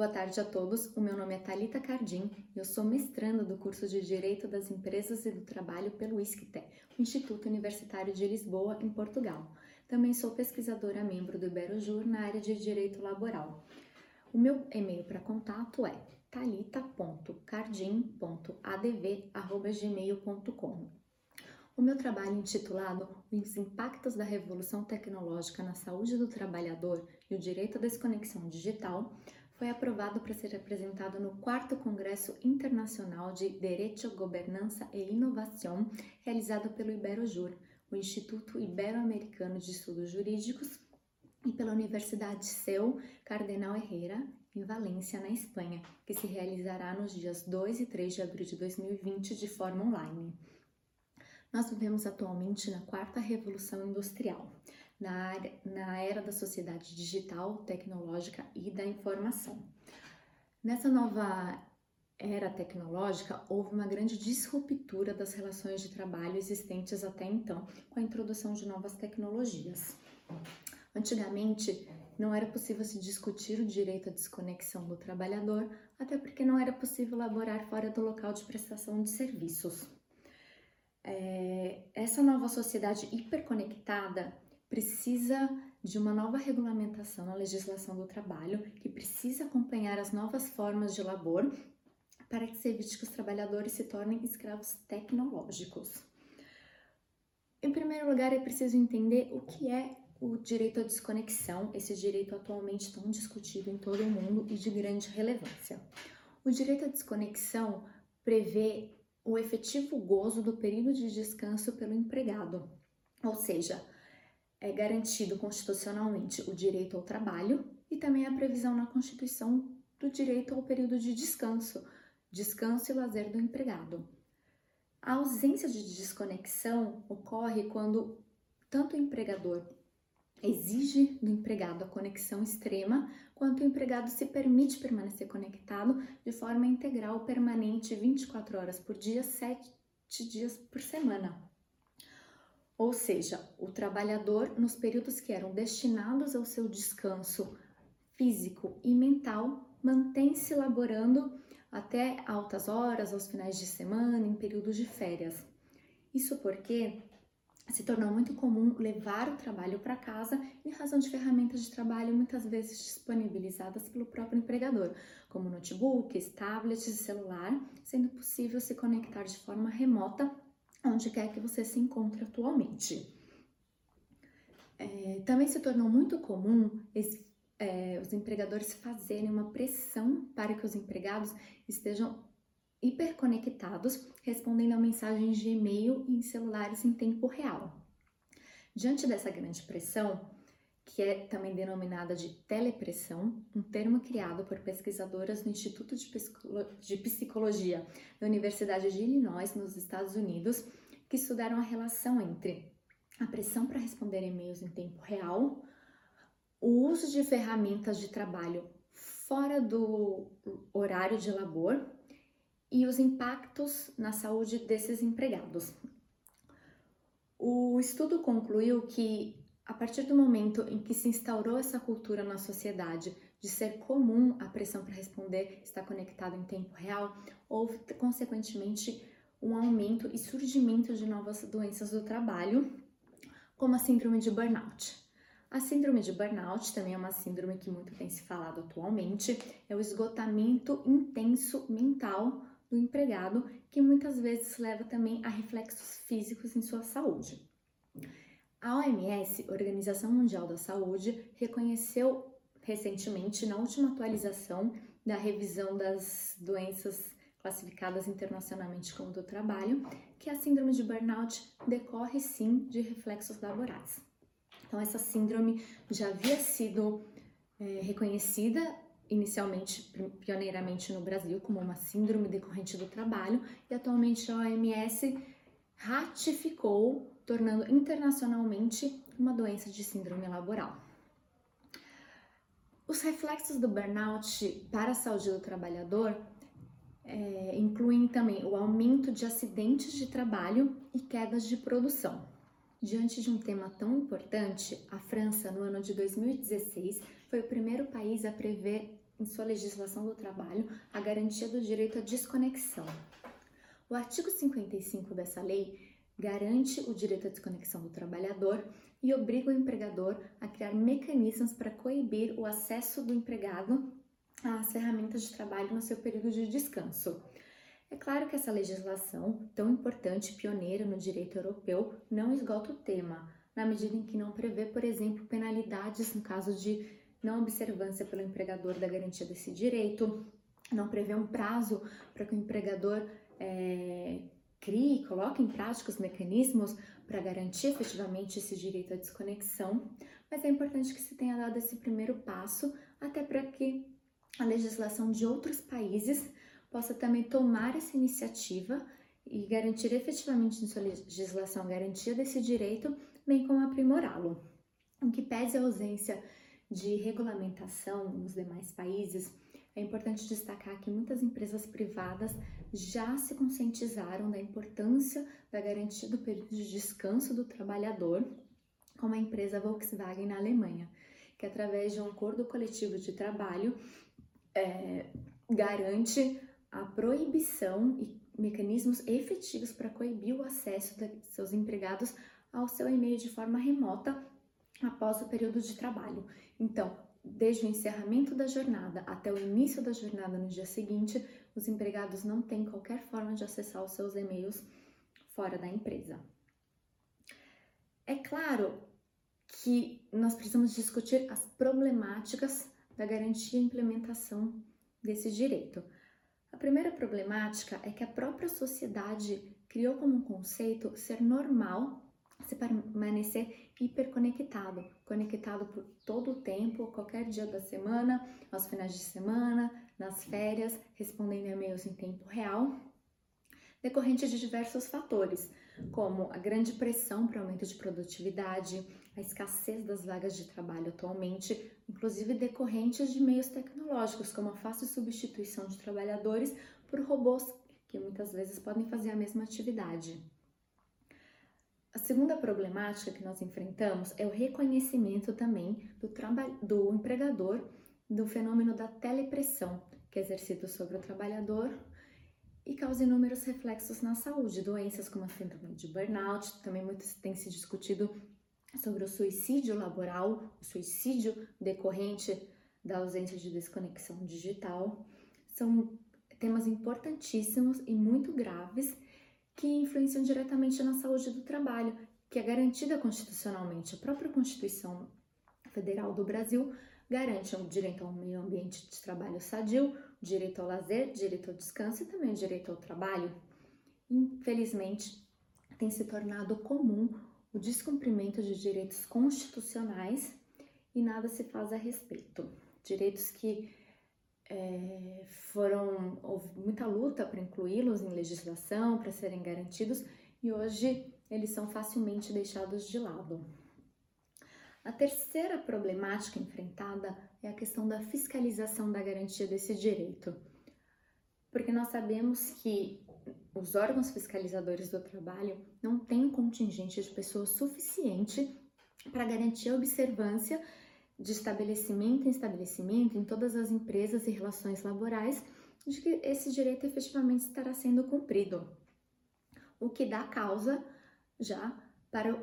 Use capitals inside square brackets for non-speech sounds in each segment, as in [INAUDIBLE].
Boa tarde a todos. O meu nome é Talita Cardim e eu sou mestranda do curso de Direito das Empresas e do Trabalho pelo ISCTE, o Instituto Universitário de Lisboa, em Portugal. Também sou pesquisadora membro do Iberojur na área de Direito Laboral. O meu e-mail para contato é talita.cardim.adv@gmail.com. O meu trabalho intitulado Os impactos da revolução tecnológica na saúde do trabalhador e o direito à desconexão digital foi aprovado para ser apresentado no 4 Congresso Internacional de Direito, Governança e Inovação, realizado pelo Iberojur, o Instituto Ibero-Americano de Estudos Jurídicos, e pela Universidade Seu Cardenal Herrera, em Valência, na Espanha, que se realizará nos dias 2 e 3 de abril de 2020 de forma online. Nós vivemos atualmente na quarta revolução industrial na, área, na era da sociedade digital, tecnológica e da informação. Nessa nova era tecnológica, houve uma grande disruptura das relações de trabalho existentes até então, com a introdução de novas tecnologias. Antigamente, não era possível se discutir o direito à desconexão do trabalhador, até porque não era possível laborar fora do local de prestação de serviços. É, essa nova sociedade hiperconectada precisa de uma nova regulamentação na legislação do trabalho, que precisa acompanhar as novas formas de labor para que se evite que os trabalhadores se tornem escravos tecnológicos. Em primeiro lugar, é preciso entender o que é o direito à desconexão, esse direito atualmente tão discutido em todo o mundo e de grande relevância. O direito à desconexão prevê o efetivo gozo do período de descanso pelo empregado, ou seja, é garantido constitucionalmente o direito ao trabalho e também a previsão na Constituição do direito ao período de descanso, descanso e lazer do empregado. A ausência de desconexão ocorre quando tanto o empregador exige do empregado a conexão extrema, quanto o empregado se permite permanecer conectado de forma integral, permanente, 24 horas por dia, 7 dias por semana. Ou seja, o trabalhador, nos períodos que eram destinados ao seu descanso físico e mental, mantém-se laborando até altas horas, aos finais de semana, em períodos de férias. Isso porque se tornou muito comum levar o trabalho para casa em razão de ferramentas de trabalho muitas vezes disponibilizadas pelo próprio empregador, como notebooks, tablets e celular, sendo possível se conectar de forma remota onde quer que você se encontre atualmente. É, também se tornou muito comum esse, é, os empregadores fazerem uma pressão para que os empregados estejam hiperconectados, respondendo a mensagens de e-mail e em celulares em tempo real. Diante dessa grande pressão, que é também denominada de telepressão, um termo criado por pesquisadoras do Instituto de Psicologia da Universidade de Illinois, nos Estados Unidos, que estudaram a relação entre a pressão para responder e-mails em tempo real, o uso de ferramentas de trabalho fora do horário de labor e os impactos na saúde desses empregados. O estudo concluiu que a partir do momento em que se instaurou essa cultura na sociedade de ser comum a pressão para responder estar conectado em tempo real, houve consequentemente um aumento e surgimento de novas doenças do trabalho, como a síndrome de burnout. A síndrome de burnout também é uma síndrome que muito tem se falado atualmente, é o esgotamento intenso mental do empregado, que muitas vezes leva também a reflexos físicos em sua saúde. A OMS, Organização Mundial da Saúde, reconheceu recentemente, na última atualização da revisão das doenças classificadas internacionalmente como do trabalho, que a síndrome de burnout decorre sim de reflexos laborais. Então, essa síndrome já havia sido é, reconhecida inicialmente, pioneiramente no Brasil, como uma síndrome decorrente do trabalho, e atualmente a OMS ratificou tornando internacionalmente uma doença de síndrome laboral. Os reflexos do burnout para a saúde do trabalhador é, incluem também o aumento de acidentes de trabalho e quedas de produção. Diante de um tema tão importante, a França, no ano de 2016, foi o primeiro país a prever em sua legislação do trabalho a garantia do direito à desconexão. O artigo 55 dessa lei garante o direito à desconexão do trabalhador e obriga o empregador a criar mecanismos para coibir o acesso do empregado às ferramentas de trabalho no seu período de descanso. É claro que essa legislação, tão importante e pioneira no direito europeu, não esgota o tema, na medida em que não prevê, por exemplo, penalidades no caso de não observância pelo empregador da garantia desse direito, não prevê um prazo para que o empregador é, crie, coloque em prática os mecanismos para garantir efetivamente esse direito à desconexão, mas é importante que se tenha dado esse primeiro passo até para que a legislação de outros países possa também tomar essa iniciativa e garantir efetivamente em sua legislação garantia desse direito, bem como aprimorá-lo. O que pese a ausência de regulamentação nos demais países, é importante destacar que muitas empresas privadas já se conscientizaram da importância da garantia do período de descanso do trabalhador, como a empresa Volkswagen na Alemanha, que através de um acordo coletivo de trabalho é, garante a proibição e mecanismos efetivos para coibir o acesso de seus empregados ao seu e-mail de forma remota após o período de trabalho. Então, desde o encerramento da jornada até o início da jornada no dia seguinte, os empregados não têm qualquer forma de acessar os seus e-mails fora da empresa. É claro que nós precisamos discutir as problemáticas da garantia e implementação desse direito. A primeira problemática é que a própria sociedade criou como conceito ser normal permanecer hiperconectado, conectado por todo o tempo, qualquer dia da semana, aos finais de semana, nas férias, respondendo e-mails em tempo real, decorrente de diversos fatores, como a grande pressão para aumento de produtividade, a escassez das vagas de trabalho atualmente, inclusive decorrentes de meios tecnológicos, como a fácil substituição de trabalhadores por robôs que muitas vezes podem fazer a mesma atividade. A segunda problemática que nós enfrentamos é o reconhecimento também do, do empregador do fenômeno da telepressão, que é exercido sobre o trabalhador e causa inúmeros reflexos na saúde, doenças como a síndrome de burnout, também muito tem se discutido sobre o suicídio laboral, o suicídio decorrente da ausência de desconexão digital. São temas importantíssimos e muito graves que influenciam diretamente na saúde do trabalho, que é garantida constitucionalmente. A própria Constituição Federal do Brasil garante o direito ao meio ambiente de trabalho sadio, direito ao lazer, direito ao descanso e também direito ao trabalho. Infelizmente, tem se tornado comum o descumprimento de direitos constitucionais e nada se faz a respeito. Direitos que é, foram houve muita luta para incluí-los em legislação, para serem garantidos e hoje eles são facilmente deixados de lado. A terceira problemática enfrentada é a questão da fiscalização da garantia desse direito, porque nós sabemos que os órgãos fiscalizadores do trabalho não têm contingente de pessoas suficiente para garantir a observância de estabelecimento em estabelecimento em todas as empresas e relações laborais de que esse direito efetivamente estará sendo cumprido, o que dá causa já para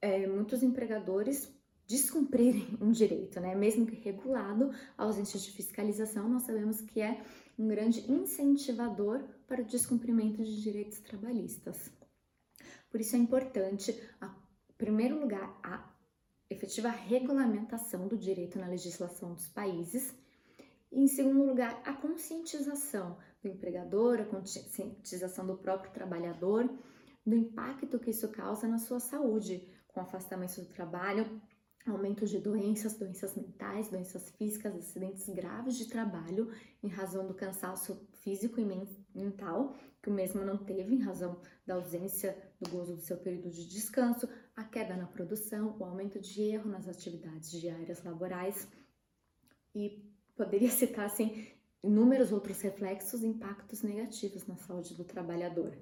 é, muitos empregadores descumprirem um direito, né? Mesmo que regulado, a ausência de fiscalização, nós sabemos que é um grande incentivador para o descumprimento de direitos trabalhistas. Por isso é importante, em primeiro lugar, a efetiva regulamentação do direito na legislação dos países. E, em segundo lugar, a conscientização do empregador, a conscientização do próprio trabalhador, do impacto que isso causa na sua saúde, com afastamento do trabalho, aumento de doenças, doenças mentais, doenças físicas, acidentes graves de trabalho em razão do cansaço físico e mental, que o mesmo não teve em razão da ausência do gozo do seu período de descanso, a queda na produção, o aumento de erro nas atividades diárias laborais e poderia [LAUGHS] citar assim inúmeros outros reflexos e impactos negativos na saúde do trabalhador.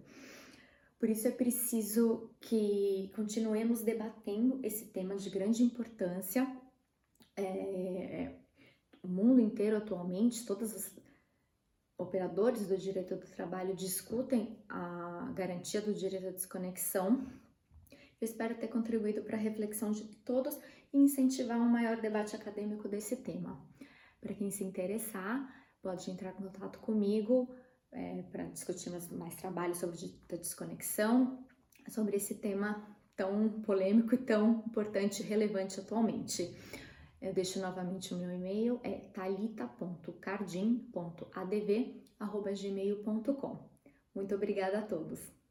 Por isso é preciso que continuemos debatendo esse tema de grande importância, é, o mundo inteiro atualmente, todos os operadores do direito do trabalho discutem a garantia do direito à desconexão. Eu espero ter contribuído para a reflexão de todos e incentivar um maior debate acadêmico desse tema. Para quem se interessar, pode entrar em contato comigo é, para discutirmos mais trabalho sobre a desconexão, sobre esse tema tão polêmico e tão importante e relevante atualmente. Eu deixo novamente o meu e-mail, é talita.cardim.adv.gmail.com. Muito obrigada a todos!